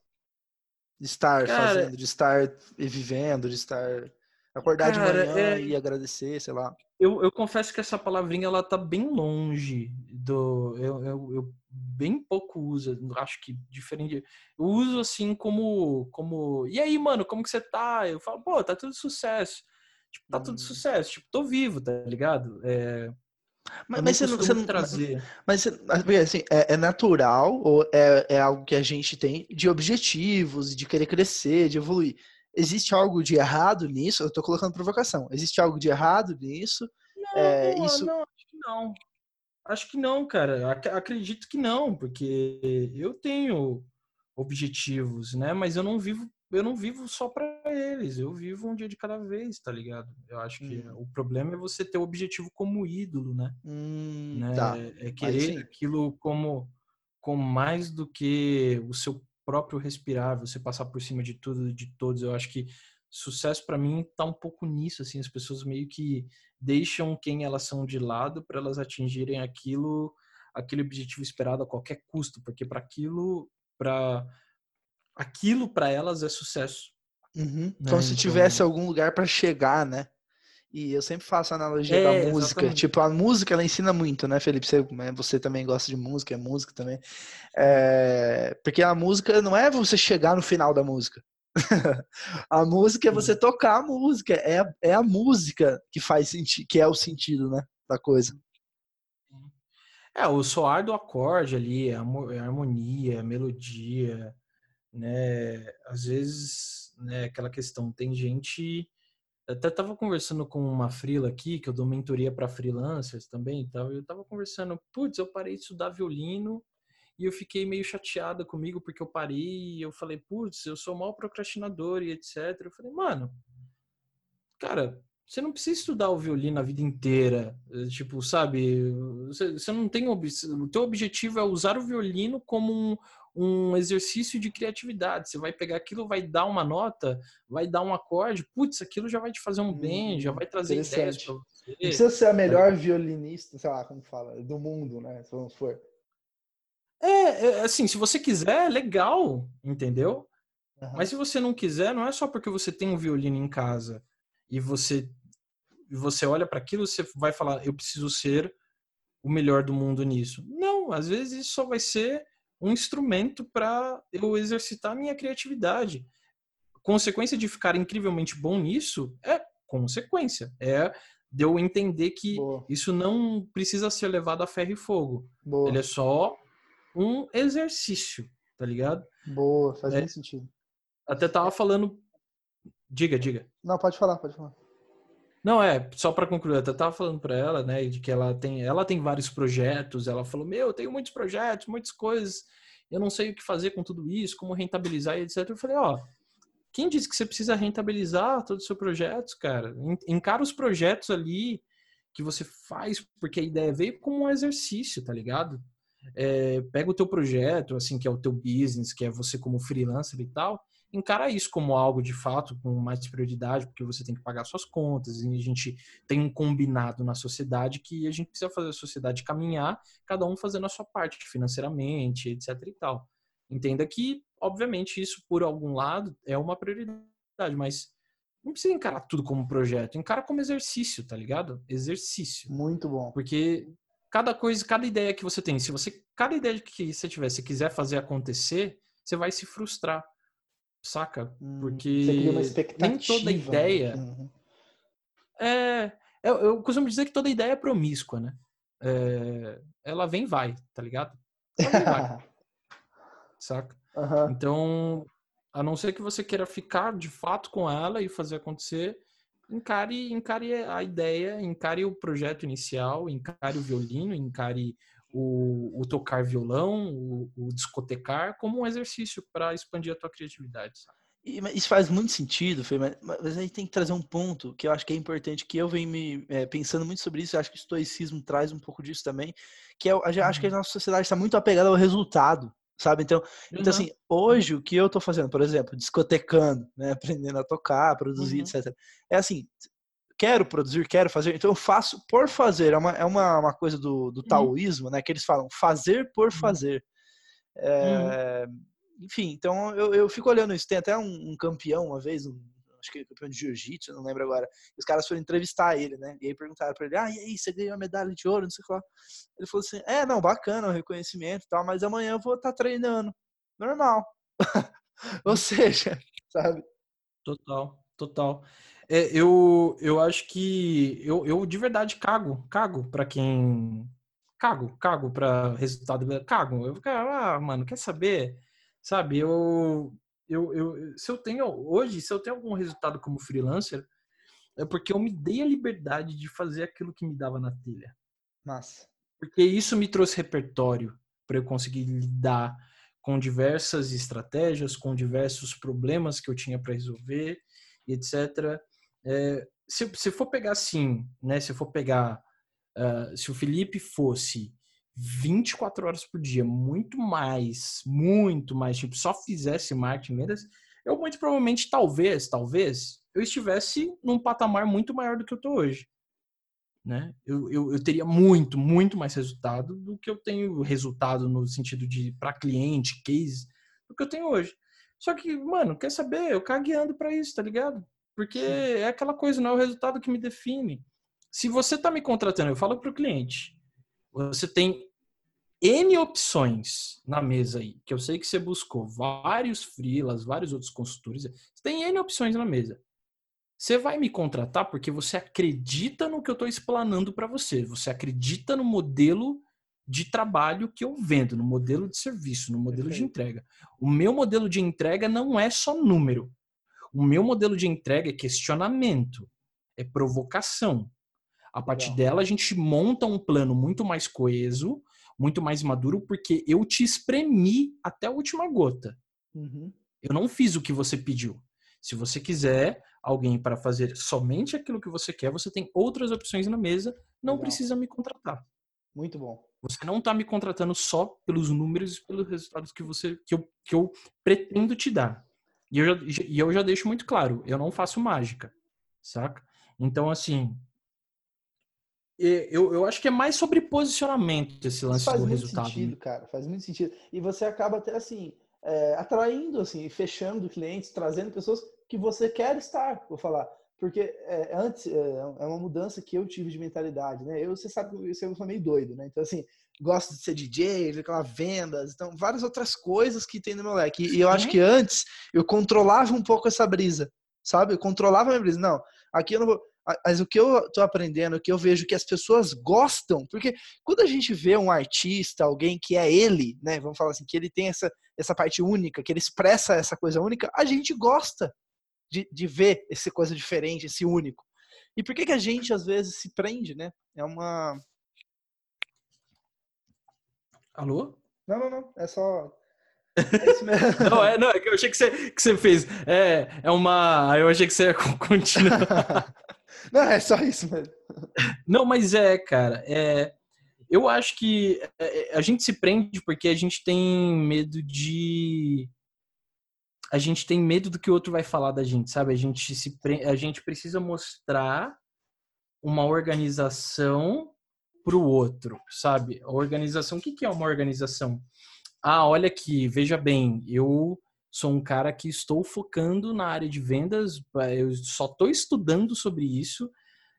De estar Cara, fazendo, de estar vivendo, de estar. Acordar Cara, de manhã é... e agradecer, sei lá. Eu, eu confesso que essa palavrinha ela tá bem longe do. Eu, eu, eu bem pouco uso, acho que diferente. Eu uso assim como. como E aí, mano, como que você tá? Eu falo, pô, tá tudo sucesso. Tipo, tá hum. tudo sucesso. Tipo, tô vivo, tá ligado? É, mas, mas você não, você não trazer. Mas, assim, é, é, natural ou é, é algo que a gente tem de objetivos, de querer crescer, de evoluir. Existe algo de errado nisso? Eu estou colocando provocação. Existe algo de errado nisso? Não, é, não, isso... não, acho que não. Acho que não, cara. Acredito que não, porque eu tenho objetivos, né? Mas eu não vivo eu não vivo só para eles, eu vivo um dia de cada vez, tá ligado? Eu acho que hum. o problema é você ter o objetivo como ídolo, né? Hum, né? Tá. É querer aquilo como, como mais do que o seu próprio respirar, você passar por cima de tudo, de todos. Eu acho que sucesso para mim tá um pouco nisso, assim, as pessoas meio que deixam quem elas são de lado para elas atingirem aquilo, aquele objetivo esperado a qualquer custo, porque para aquilo, para aquilo para elas é sucesso. Uhum. Né? Então, se então... tivesse algum lugar para chegar, né? E eu sempre faço a analogia é, da música. Exatamente. Tipo, a música ela ensina muito, né, Felipe? Você, né, você também gosta de música, é música também. É... Porque a música não é você chegar no final da música. a música é você tocar a música. É, é a música que faz sentido, que é o sentido, né? Da coisa. É, o soar do acorde ali, a harmonia, a melodia, né? Às vezes, né, aquela questão, tem gente até estava conversando com uma frila aqui, que eu dou mentoria para freelancers também tal, eu estava conversando, putz, eu parei de estudar violino e eu fiquei meio chateada comigo porque eu parei e eu falei, putz, eu sou mal procrastinador e etc. Eu falei, mano, cara, você não precisa estudar o violino a vida inteira. Eh, tipo, sabe? Você, você não tem. O teu objetivo é usar o violino como um, um exercício de criatividade. Você vai pegar aquilo, vai dar uma nota, vai dar um acorde, putz, aquilo já vai te fazer um bem, já vai trazer ideias pra você. Não precisa ser a melhor violinista, sei lá, como fala, do mundo, né? Se vamos for. É, é assim, se você quiser, legal, entendeu? Uhum. Mas se você não quiser, não é só porque você tem um violino em casa e você você olha para aquilo, você vai falar, eu preciso ser o melhor do mundo nisso. Não, às vezes isso só vai ser um instrumento para eu exercitar a minha criatividade. Consequência de ficar incrivelmente bom nisso é consequência. É de eu entender que Boa. isso não precisa ser levado a ferro e fogo. Boa. Ele é só um exercício, tá ligado? Boa, faz é, sentido. Até tava falando. Diga, diga. Não, pode falar, pode falar. Não, é, só para concluir, eu tava falando para ela, né, de que ela tem, ela tem vários projetos, ela falou, meu, eu tenho muitos projetos, muitas coisas, eu não sei o que fazer com tudo isso, como rentabilizar e etc. Eu falei, ó, quem disse que você precisa rentabilizar todos os seus projetos, cara? Encara os projetos ali que você faz, porque a ideia veio como um exercício, tá ligado? É, pega o teu projeto, assim, que é o teu business, que é você como freelancer e tal, encara isso como algo de fato com mais prioridade, porque você tem que pagar suas contas, e a gente tem um combinado na sociedade que a gente precisa fazer a sociedade caminhar, cada um fazendo a sua parte financeiramente, etc e tal. Entenda que, obviamente, isso por algum lado é uma prioridade, mas não precisa encarar tudo como projeto, encara como exercício, tá ligado? Exercício. Muito bom. Porque cada coisa, cada ideia que você tem, se você, cada ideia que você tiver, se quiser fazer acontecer, você vai se frustrar saca? Hum, Porque nem toda ideia. Uhum. É, eu, eu, costumo dizer que toda ideia é promíscua, né? É, ela vem e vai, tá ligado? Ela vem vai. saca? Uhum. Então, a não ser que você queira ficar de fato com ela e fazer acontecer, encare, encare a ideia, encare o projeto inicial, encare o violino, encare o, o tocar violão, o, o, discotecar, como um exercício para expandir a tua criatividade. Sabe? Isso faz muito sentido, Fê, mas, mas a gente tem que trazer um ponto que eu acho que é importante, que eu venho me é, pensando muito sobre isso, eu acho que o estoicismo traz um pouco disso também, que é, eu acho que a uhum. nossa sociedade está muito apegada ao resultado, sabe? Então, uhum. então assim, hoje o que eu estou fazendo, por exemplo, discotecando, né, aprendendo a tocar, produzir, uhum. etc. É assim, quero produzir, quero fazer, então eu faço por fazer. É uma, é uma, uma coisa do, do uhum. taoísmo, né? Que eles falam fazer por uhum. fazer. É, uhum. Enfim, então eu, eu fico olhando isso. Tem até um, um campeão uma vez, um, acho que é campeão de jiu-jitsu, não lembro agora. Os caras foram entrevistar ele, né? E aí perguntaram para ele: ah, e aí, você ganhou a medalha de ouro? Não sei o que lá. Ele falou assim: é, não, bacana o reconhecimento e tal, mas amanhã eu vou estar tá treinando. Normal. Ou seja, sabe? Total, total. É, eu, eu acho que eu, eu de verdade cago, cago para quem cago, cago para resultado, cago. Eu fico, ah, mano, quer saber? Sabe, eu, eu, eu se eu tenho hoje, se eu tenho algum resultado como freelancer, é porque eu me dei a liberdade de fazer aquilo que me dava na telha. Massa. Porque isso me trouxe repertório para eu conseguir lidar com diversas estratégias, com diversos problemas que eu tinha para resolver, etc. É, se, se for pegar assim, né? Se for pegar, uh, se o Felipe fosse 24 horas por dia, muito mais, muito mais, tipo, só fizesse marketing vendas, eu muito provavelmente, talvez, talvez, eu estivesse num patamar muito maior do que eu tô hoje. Né? Eu, eu, eu teria muito, muito mais resultado do que eu tenho resultado no sentido de para cliente, case, do que eu tenho hoje. Só que, mano, quer saber? Eu cagueando para isso, tá ligado? Porque é aquela coisa, não é o resultado que me define. Se você está me contratando, eu falo para o cliente, você tem N opções na mesa aí, que eu sei que você buscou vários freelas, vários outros consultores, você tem N opções na mesa. Você vai me contratar porque você acredita no que eu estou explanando para você, você acredita no modelo de trabalho que eu vendo, no modelo de serviço, no modelo Perfeito. de entrega. O meu modelo de entrega não é só número. O meu modelo de entrega é questionamento, é provocação. A partir Legal. dela, a gente monta um plano muito mais coeso, muito mais maduro, porque eu te espremi até a última gota. Uhum. Eu não fiz o que você pediu. Se você quiser alguém para fazer somente aquilo que você quer, você tem outras opções na mesa, não Legal. precisa me contratar. Muito bom. Você não está me contratando só pelos números e pelos resultados que você que eu, que eu pretendo te dar. E eu, já, e eu já deixo muito claro, eu não faço mágica, saca? Então, assim, eu, eu acho que é mais sobre posicionamento esse lance faz do muito resultado. Faz muito sentido, cara, faz muito sentido. E você acaba até, assim, é, atraindo, assim, fechando clientes, trazendo pessoas que você quer estar, vou falar. Porque é, antes, é, é uma mudança que eu tive de mentalidade, né? Eu, você sabe que eu sou meio doido, né? Então, assim, gosto de ser DJ, reclamar vendas, então várias outras coisas que tem no meu leque. E eu acho que antes eu controlava um pouco essa brisa, sabe? Eu controlava a minha brisa. Não, aqui eu não vou. Mas o que eu tô aprendendo, o que eu vejo que as pessoas gostam, porque quando a gente vê um artista, alguém que é ele, né? Vamos falar assim, que ele tem essa, essa parte única, que ele expressa essa coisa única, a gente gosta de, de ver essa coisa diferente, esse único. E por que, que a gente às vezes se prende, né? É uma. Alô? Não, não, não. É só. É isso mesmo. não, é, não, é que eu achei que você, que você fez. É, é uma. Eu achei que você ia continuar. não, é só isso mesmo. Não, mas é, cara. É, eu acho que é, é, a gente se prende porque a gente tem medo de a gente tem medo do que o outro vai falar da gente, sabe? A gente se a gente precisa mostrar uma organização para o outro, sabe? Organização, o que, que é uma organização? Ah, olha aqui, veja bem, eu sou um cara que estou focando na área de vendas, eu só estou estudando sobre isso,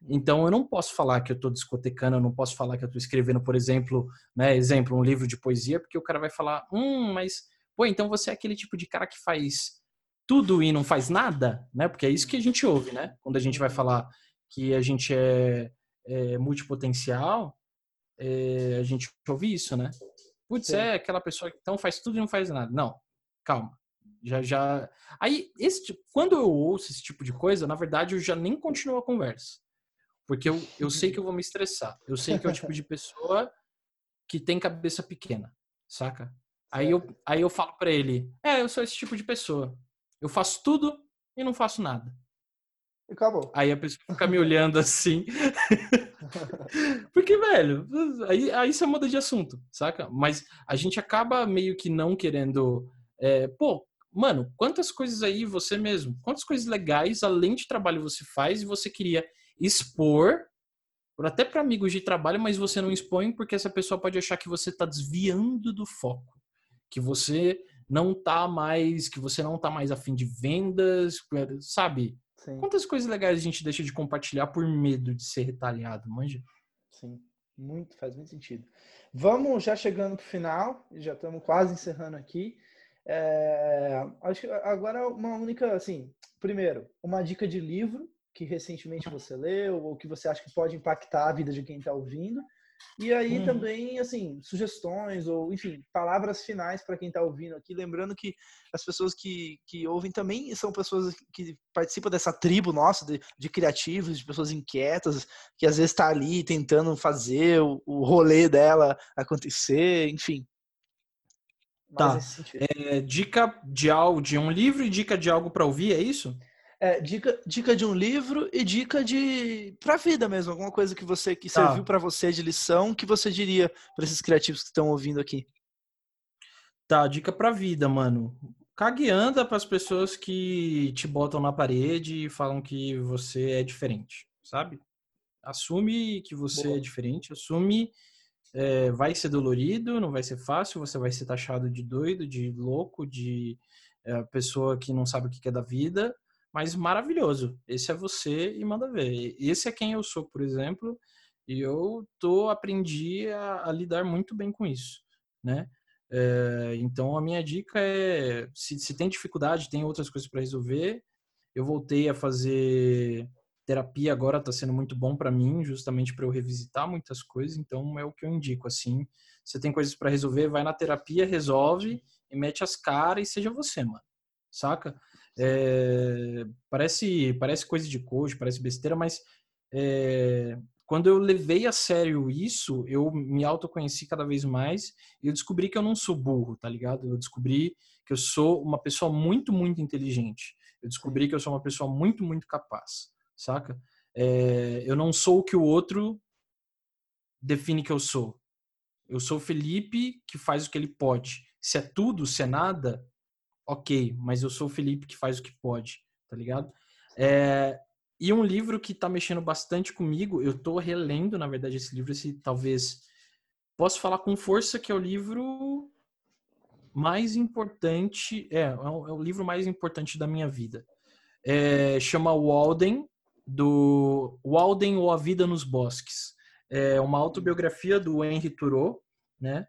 então eu não posso falar que eu estou discotecando, eu não posso falar que eu estou escrevendo, por exemplo, né, exemplo, um livro de poesia, porque o cara vai falar, hum, mas pô, então você é aquele tipo de cara que faz tudo e não faz nada, né? Porque é isso que a gente ouve, né? Quando a gente vai falar que a gente é, é multipotencial, é, a gente ouve isso, né? Putz, Sim. é aquela pessoa que então faz tudo e não faz nada. Não, calma. Já, já. Aí, esse, quando eu ouço esse tipo de coisa, na verdade, eu já nem continuo a conversa. Porque eu, eu sei que eu vou me estressar. Eu sei que é o tipo de pessoa que tem cabeça pequena, saca? Aí eu, aí eu falo para ele: É, eu sou esse tipo de pessoa. Eu faço tudo e não faço nada. E acabou. Aí a pessoa fica me olhando assim. Porque, velho, aí, aí você muda de assunto, saca? Mas a gente acaba meio que não querendo. É, pô, mano, quantas coisas aí você mesmo, quantas coisas legais além de trabalho você faz e você queria expor até para amigos de trabalho, mas você não expõe porque essa pessoa pode achar que você está desviando do foco que você não tá mais, que você não tá mais afim de vendas, sabe? Sim. Quantas coisas legais a gente deixa de compartilhar por medo de ser retalhado, manja? Sim, muito, faz muito sentido. Vamos já chegando pro final, já estamos quase encerrando aqui. É, acho que agora uma única, assim, primeiro, uma dica de livro que recentemente você leu ou que você acha que pode impactar a vida de quem está ouvindo. E aí hum. também, assim, sugestões ou, enfim, palavras finais para quem está ouvindo aqui. Lembrando que as pessoas que, que ouvem também são pessoas que participam dessa tribo nossa de, de criativos, de pessoas inquietas, que às vezes está ali tentando fazer o, o rolê dela acontecer, enfim. Tá. É, dica de algo, de um livro e dica de algo para ouvir, é isso? É, dica, dica de um livro e dica de para vida mesmo, alguma coisa que você que tá. serviu para você de lição, que você diria para esses criativos que estão ouvindo aqui. Tá, dica para vida, mano. Cague anda para as pessoas que te botam na parede e falam que você é diferente, sabe? Assume que você Boa. é diferente, assume é, vai ser dolorido, não vai ser fácil, você vai ser taxado de doido, de louco, de é, pessoa que não sabe o que é da vida, mas maravilhoso. Esse é você e manda ver. Esse é quem eu sou, por exemplo, e eu tô aprendi a, a lidar muito bem com isso, né? É, então a minha dica é, se, se tem dificuldade, tem outras coisas para resolver. Eu voltei a fazer terapia agora, está sendo muito bom para mim, justamente para eu revisitar muitas coisas. Então é o que eu indico assim. Você tem coisas para resolver, vai na terapia, resolve e mete as caras e seja você, mano. Saca? É, parece, parece coisa de coach, parece besteira, mas é, quando eu levei a sério isso, eu me autoconheci cada vez mais e eu descobri que eu não sou burro, tá ligado? Eu descobri que eu sou uma pessoa muito, muito inteligente. Eu descobri que eu sou uma pessoa muito, muito capaz, saca? É, eu não sou o que o outro define que eu sou. Eu sou o Felipe que faz o que ele pode. Se é tudo, se é nada, ok, mas eu sou o Felipe que faz o que pode, tá ligado? É, e um livro que tá mexendo bastante comigo, eu tô relendo, na verdade, esse livro, esse talvez posso falar com força que é o livro mais importante, é, é o, é livro mais importante da minha vida. É, chama Walden, do Walden ou A Vida nos Bosques. É uma autobiografia do Henry Thoreau, né?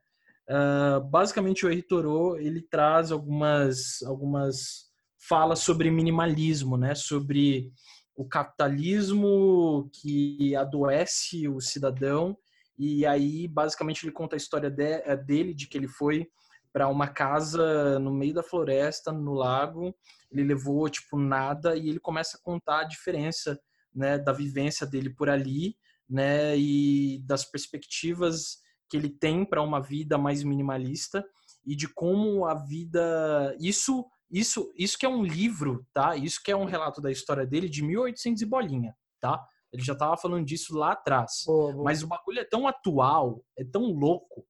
Uh, basicamente, o Henri Thoreau, ele traz algumas, algumas falas sobre minimalismo, né? Sobre o capitalismo que adoece o cidadão e aí basicamente ele conta a história de, eh, dele de que ele foi para uma casa no meio da floresta no lago ele levou tipo nada e ele começa a contar a diferença né, da vivência dele por ali, né, e das perspectivas que ele tem para uma vida mais minimalista e de como a vida isso isso isso que é um livro, tá? Isso que é um relato da história dele de 1800 e bolinha, tá? Ele já tava falando disso lá atrás. Boa, boa. Mas o bagulho é tão atual, é tão louco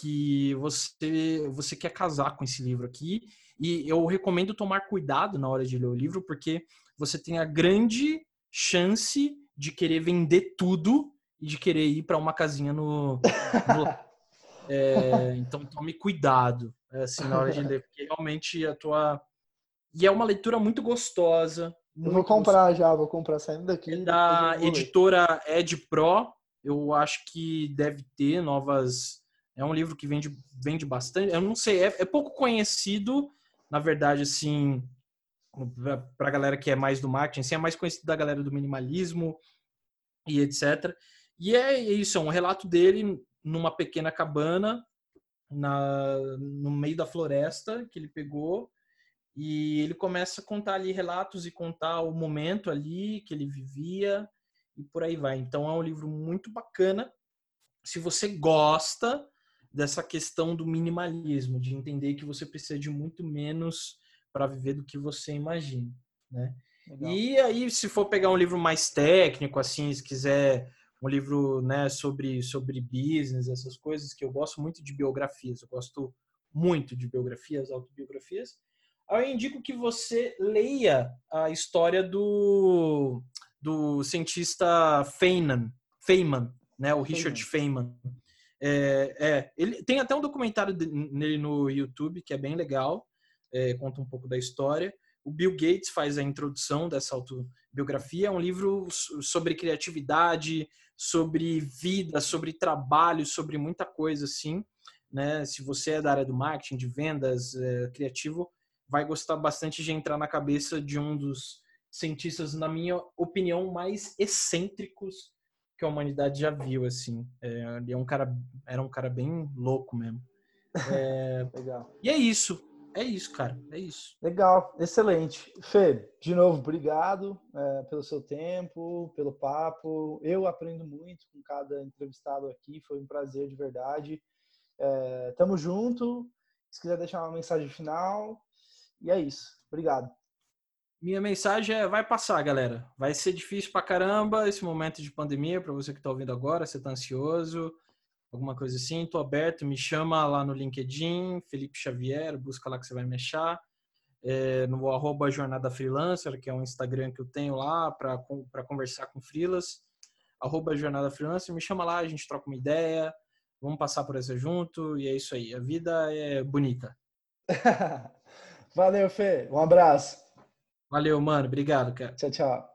que você você quer casar com esse livro aqui e eu recomendo tomar cuidado na hora de ler o livro porque você tem a grande chance de querer vender tudo e de querer ir para uma casinha no, no é, então tome cuidado assim na hora de ler porque realmente a tua e é uma leitura muito gostosa muito eu vou comprar gostosa. já vou comprar saindo daqui é da editora Ed Pro eu acho que deve ter novas é um livro que vende, vende bastante. Eu não sei, é, é pouco conhecido, na verdade, assim, para a galera que é mais do marketing, assim, é mais conhecido da galera do minimalismo e etc. E é isso, é um relato dele numa pequena cabana na, no meio da floresta que ele pegou e ele começa a contar ali relatos e contar o momento ali que ele vivia e por aí vai. Então é um livro muito bacana. Se você gosta dessa questão do minimalismo, de entender que você precisa de muito menos para viver do que você imagina, né? Legal. E aí, se for pegar um livro mais técnico, assim, se quiser um livro, né, sobre sobre business, essas coisas que eu gosto muito de biografias, eu gosto muito de biografias, autobiografias. Eu indico que você leia a história do do cientista Feynman, Feynman, né, o Richard Feynman. É, é, ele tem até um documentário nele no YouTube que é bem legal, é, conta um pouco da história. O Bill Gates faz a introdução dessa autobiografia. É um livro sobre criatividade, sobre vida, sobre trabalho, sobre muita coisa assim. Né? Se você é da área do marketing, de vendas, é, criativo, vai gostar bastante de entrar na cabeça de um dos cientistas, na minha opinião, mais excêntricos que a humanidade já viu, assim. É, ele é um cara, era um cara bem louco mesmo. É, Legal. E é isso. É isso, cara. É isso. Legal, excelente. Fê, de novo, obrigado é, pelo seu tempo, pelo papo. Eu aprendo muito com cada entrevistado aqui. Foi um prazer de verdade. É, tamo junto. Se quiser deixar uma mensagem final. E é isso. Obrigado. Minha mensagem é: vai passar, galera. Vai ser difícil pra caramba esse momento de pandemia, para você que tá ouvindo agora, você tá ansioso, alguma coisa assim. Tô aberto, me chama lá no LinkedIn, Felipe Xavier, busca lá que você vai me achar. É, no arroba Jornada Freelancer, que é um Instagram que eu tenho lá para conversar com freelas. Arroba Jornada Freelancer, me chama lá, a gente troca uma ideia, vamos passar por essa junto e é isso aí. A vida é bonita. Valeu, Fê. Um abraço. Valeu, mano. Obrigado, cara. Tchau, tchau.